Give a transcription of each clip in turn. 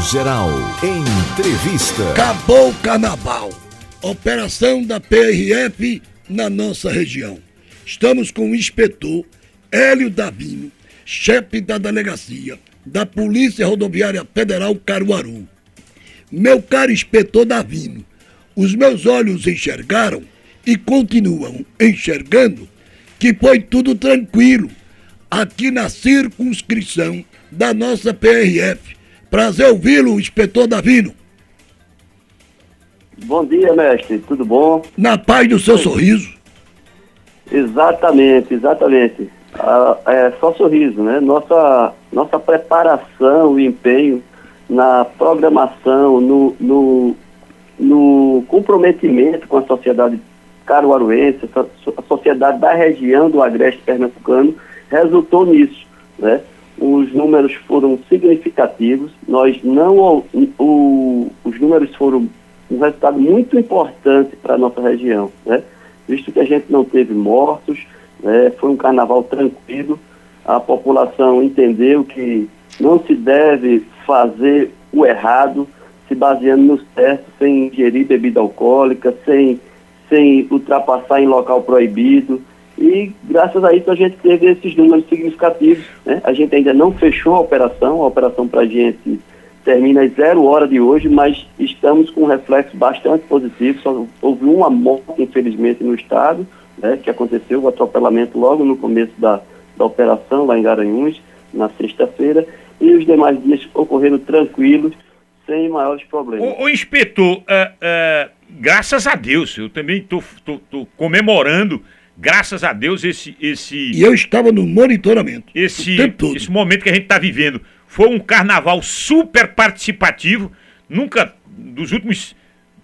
Geral. Entrevista. Acabou o carnaval. Operação da PRF na nossa região. Estamos com o inspetor Hélio Davino, chefe da delegacia da Polícia Rodoviária Federal Caruaru. Meu caro inspetor Davino, os meus olhos enxergaram e continuam enxergando que foi tudo tranquilo aqui na circunscrição da nossa PRF. Prazer ouvi-lo, inspetor Davino. Bom dia, mestre. Tudo bom? Na paz do seu sorriso. Exatamente, exatamente. Ah, é só sorriso, né? Nossa, nossa preparação e empenho na programação, no, no, no comprometimento com a sociedade caruaruense, a sociedade da região do Agreste Pernambucano, resultou nisso, né? Os números foram significativos, nós não, o, os números foram um resultado muito importante para a nossa região, né? Visto que a gente não teve mortos, né? foi um carnaval tranquilo, a população entendeu que não se deve fazer o errado se baseando no certo, sem ingerir bebida alcoólica, sem, sem ultrapassar em local proibido. E graças a isso a gente teve esses números significativos. Né? A gente ainda não fechou a operação, a operação para a gente termina às zero hora de hoje, mas estamos com um reflexo bastante positivo. Só houve uma morte, infelizmente, no estado, né, que aconteceu, o atropelamento logo no começo da, da operação, lá em Garanhuns, na sexta-feira, e os demais dias ocorreram tranquilos, sem maiores problemas. O, o inspetor, uh, uh, graças a Deus, eu também estou comemorando, graças a Deus, esse. esse e eu estava no monitoramento. Esse, esse momento que a gente está vivendo. Foi um carnaval super participativo, nunca, dos últimos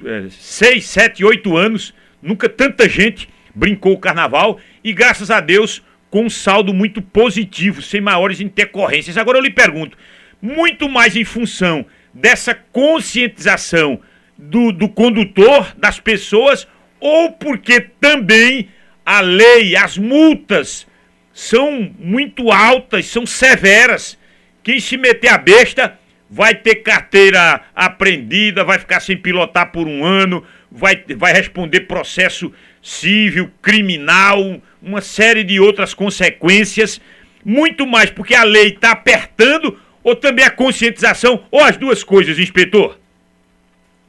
uh, seis, sete, oito anos, nunca tanta gente brincou o carnaval e graças a Deus com um saldo muito positivo, sem maiores intercorrências. Agora eu lhe pergunto, muito mais em função dessa conscientização do, do condutor, das pessoas, ou porque também a lei, as multas são muito altas, são severas. Quem se meter a besta vai ter carteira apreendida, vai ficar sem pilotar por um ano, vai, vai responder processo civil, criminal, uma série de outras consequências, muito mais porque a lei está apertando ou também a conscientização, ou as duas coisas, inspetor?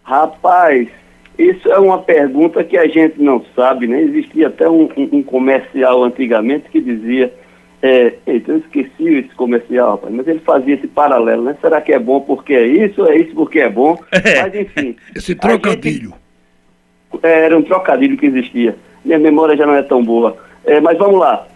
Rapaz, isso é uma pergunta que a gente não sabe, né? Existia até um, um, comercial antigamente que dizia, é, eita, eu esqueci esse comercial, rapaz, mas ele fazia esse paralelo, né? Será que é bom porque é isso, é isso porque é bom? É. Mas enfim. esse trocadilho. Gente, é, era um trocadilho que existia. Minha memória já não é tão boa. É, mas vamos lá.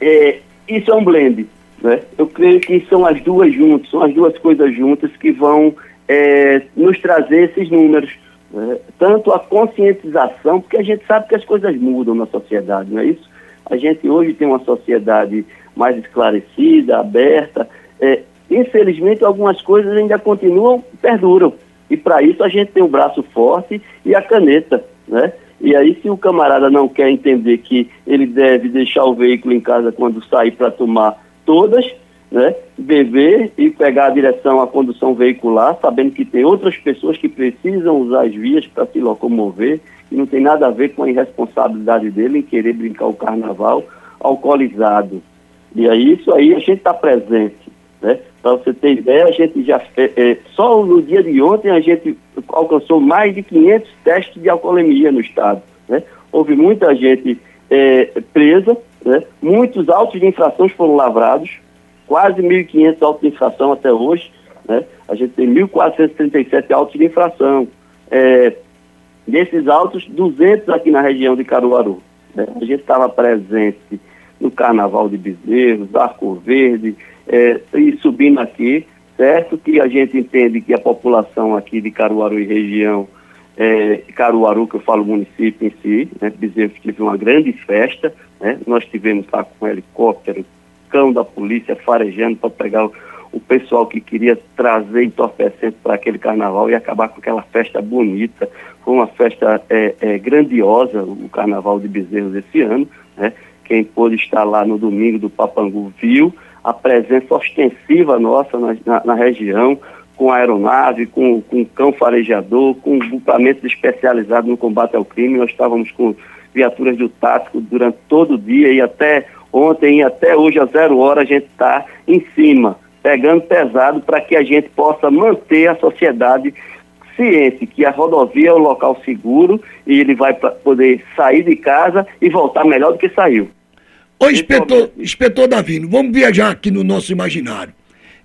É, isso é um blend. Né? Eu creio que são as duas juntas, são as duas coisas juntas que vão é, nos trazer esses números. Né? Tanto a conscientização, porque a gente sabe que as coisas mudam na sociedade, não é isso? A gente hoje tem uma sociedade mais esclarecida, aberta. É, infelizmente, algumas coisas ainda continuam, perduram. E para isso a gente tem o braço forte e a caneta, né? E aí, se o camarada não quer entender que ele deve deixar o veículo em casa quando sair para tomar todas, né? Beber e pegar a direção à condução veicular, sabendo que tem outras pessoas que precisam usar as vias para se locomover e não tem nada a ver com a irresponsabilidade dele em querer brincar o carnaval alcoolizado. E aí, isso aí a gente está presente. Né? Para você ter ideia, a gente já é, só no dia de ontem a gente alcançou mais de 500 testes de alcoolemia no estado. Né? Houve muita gente é, presa, né? muitos autos de infrações foram lavrados, quase 1.500 autos de infração até hoje. Né? A gente tem 1.437 autos de infração. É, desses autos, 200 aqui na região de Caruaru. Né? A gente estava presente no Carnaval de Bezerros, Arco Verde, é, e subindo aqui, certo? Que a gente entende que a população aqui de Caruaru e região, é, Caruaru, que eu falo município em si, né? Bezerros teve uma grande festa, né? Nós tivemos lá com helicóptero, cão da polícia farejando para pegar o, o pessoal que queria trazer entorpecente para aquele carnaval e acabar com aquela festa bonita. Foi uma festa é, é, grandiosa, o carnaval de Bezerros esse ano, né? Quem pôde estar lá no domingo do Papangu viu, a presença ostensiva nossa na, na, na região, com aeronave, com, com cão farejador, com grupamentos especializados no combate ao crime. Nós estávamos com viaturas do tático durante todo o dia e até ontem e até hoje, às zero hora, a gente está em cima, pegando pesado para que a gente possa manter a sociedade ciente que a rodovia é um local seguro e ele vai poder sair de casa e voltar melhor do que saiu. Ô, inspetor, inspetor Davino, vamos viajar aqui no nosso imaginário.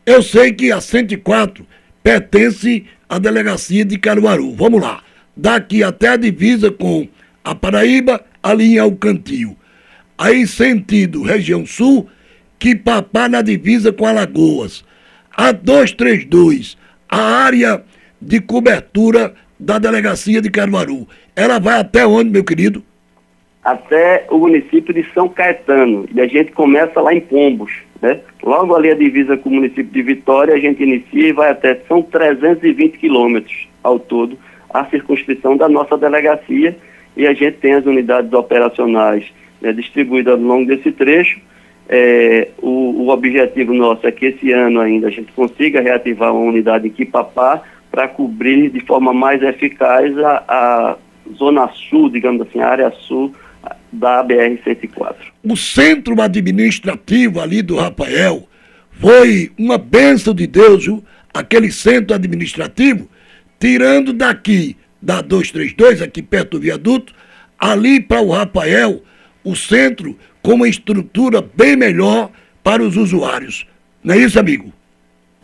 Eu sei que a 104 pertence à delegacia de Caruaru. Vamos lá. Daqui até a divisa com a Paraíba, ali em Alcantil. Aí, sentido região sul, que papá na divisa com Alagoas. A 232, a área de cobertura da delegacia de Caruaru. Ela vai até onde, meu querido? Até o município de São Caetano. E a gente começa lá em Pombos. Né? Logo ali a divisa com o município de Vitória, a gente inicia e vai até. São 320 quilômetros ao todo a circunscrição da nossa delegacia. E a gente tem as unidades operacionais né, distribuídas ao longo desse trecho. É, o, o, objetivo nosso é que esse ano ainda a gente consiga reativar uma unidade em Quipapá para cobrir de forma mais eficaz a, a zona sul, digamos assim, a área sul da BR-104. O centro administrativo ali do Rafael foi uma bênção de Deus, viu? aquele centro administrativo, tirando daqui da 232, aqui perto do viaduto, ali para o Rafael, o centro com uma estrutura bem melhor para os usuários. Não é isso, amigo?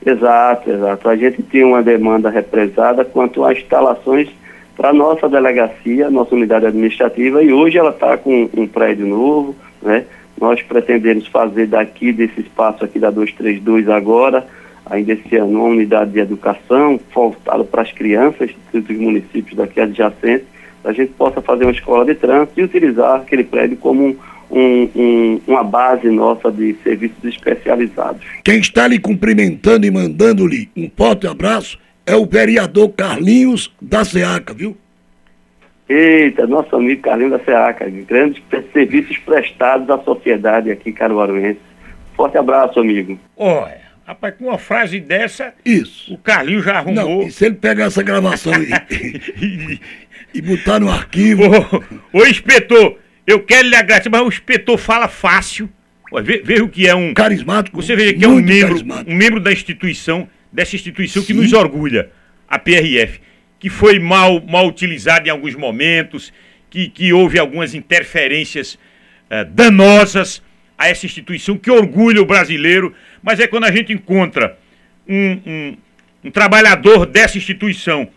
Exato, exato. A gente tinha uma demanda represada quanto às instalações para a nossa delegacia, nossa unidade administrativa, e hoje ela está com um prédio novo, né? Nós pretendemos fazer daqui, desse espaço aqui da 232 agora, ainda esse ano, uma unidade de educação voltada para as crianças dos municípios daqui adjacentes, a gente possa fazer uma escola de trânsito e utilizar aquele prédio como um, um, um, uma base nossa de serviços especializados. Quem está lhe cumprimentando e mandando-lhe um forte abraço é o vereador Carlinhos da SEACA, viu? Eita, nosso amigo Carlinhos da SEACA, grandes serviços prestados à sociedade aqui caruaruense. Forte abraço, amigo. Olha, rapaz, com uma frase dessa, Isso. o Carlinhos já arrumou. Não, e se ele pegar essa gravação e, e botar no arquivo. Ô, ô inspetor, eu quero lhe agradecer, mas o inspetor fala fácil. Veja o que é um. Carismático. Você veja que é um membro, um membro da instituição, dessa instituição Sim. que nos orgulha, a PRF, que foi mal, mal utilizada em alguns momentos, que, que houve algumas interferências uh, danosas a essa instituição que orgulha o brasileiro, mas é quando a gente encontra um, um, um trabalhador dessa instituição,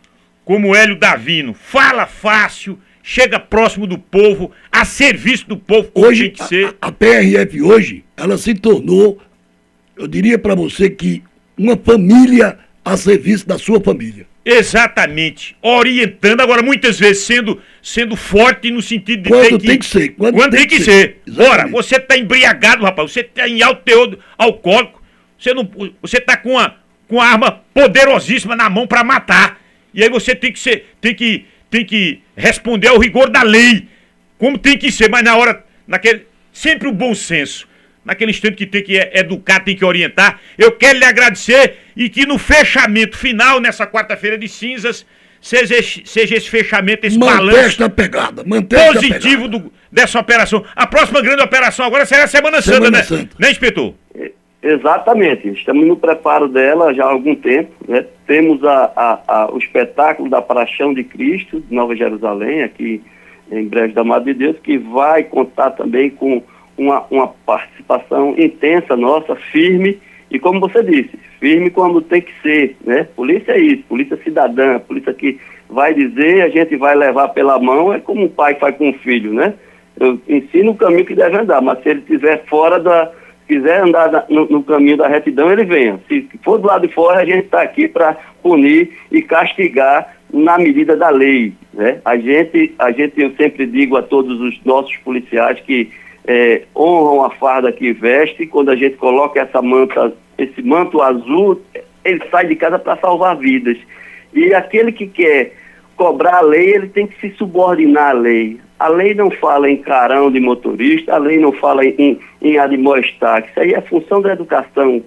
como Hélio Davino, fala fácil chega próximo do povo, a serviço do povo, como hoje, tem que ser. A, a PRF hoje, ela se tornou, eu diria para você que uma família a serviço da sua família. Exatamente, orientando, agora muitas vezes sendo, sendo forte no sentido de quando tem que, ser. Quando, quando tem, tem, que, ser. ser. Ora, você está embriagado, rapaz, você está em alto teor alcoólico, você, não, você tá com a, com a arma poderosíssima na mão para matar. E aí você tem que ser, tem que tem que responder ao rigor da lei, como tem que ser, mas na hora, naquele, sempre o bom senso. Naquele instante que tem que educar, tem que orientar. Eu quero lhe agradecer e que no fechamento final, nessa quarta-feira de cinzas, seja, seja esse fechamento, esse balanço esta pegada, positivo do, dessa operação. A próxima grande operação agora será a Semana, Semana Santa, né? Santa, né, inspetor? Exatamente, estamos no preparo dela já há algum tempo. Né? Temos a, a, a, o espetáculo da Paixão de Cristo, de Nova Jerusalém, aqui em Breves da Madre de Deus, que vai contar também com uma, uma participação intensa nossa, firme, e como você disse, firme quando tem que ser. Né? Polícia é isso, polícia cidadã, polícia que vai dizer, a gente vai levar pela mão, é como um pai faz com o filho, né? Eu ensino o caminho que deve andar, mas se ele estiver fora da quiser andar no, no, caminho da retidão, ele venha. Se for do lado de fora, a gente está aqui para punir e castigar na medida da lei. Né? A, gente, a gente, eu sempre digo a todos os nossos policiais que é, honram a farda que veste, quando a gente coloca essa manta, esse manto azul, ele sai de casa para salvar vidas. E aquele que quer cobrar a lei, ele tem que se subordinar à lei. A lei não fala em carão de motorista, a lei não fala em, em admoestar, isso aí é função da educação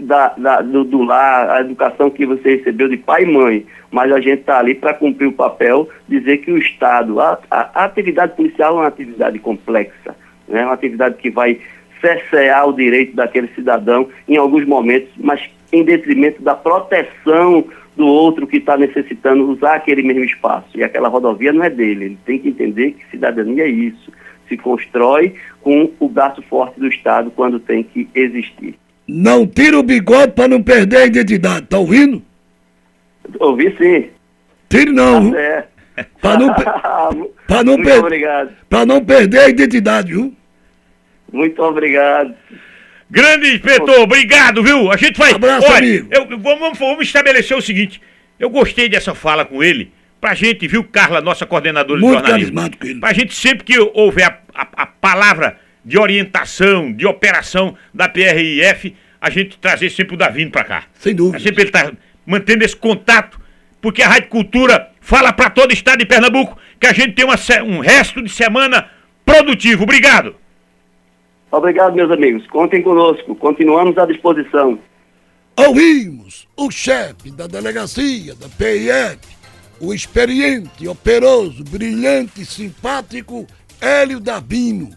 da, da, do, do lar, a educação que você recebeu de pai e mãe, mas a gente está ali para cumprir o papel, dizer que o Estado, a, a, a, atividade policial é uma atividade complexa, né? uma atividade que vai cercear o direito daquele cidadão em alguns momentos, mas em detrimento da proteção do outro que está necessitando usar aquele mesmo espaço. E aquela rodovia não é dele, ele tem que entender que cidadania é isso. Se constrói com o gasto forte do Estado quando tem que existir. Não tira o bigode para não perder a identidade, tá ouvindo? Ouvi sim. Tire não, tá? Para não, pra não, Muito obrigado. Pra não perder a identidade, viu? Muito obrigado. Grande inspetor, obrigado, viu? A gente vai. Abraço, Olha, amigo. Eu, vamos, vamos estabelecer o seguinte. Eu gostei dessa fala com ele. Pra gente, viu, Carla, nossa coordenadora Muito de jornalismo. carismático ele. Pra gente, sempre que houver a, a, a palavra de orientação, de operação da PRIF, a gente trazer sempre o Davino pra cá. Sem dúvida. Sempre ele tá mantendo esse contato, porque a Rádio Cultura fala pra todo o estado de Pernambuco que a gente tem uma, um resto de semana produtivo. Obrigado. Obrigado, meus amigos. Contem conosco. Continuamos à disposição. Ouvimos o chefe da delegacia da PIF, o experiente, operoso, brilhante e simpático Hélio Dabino.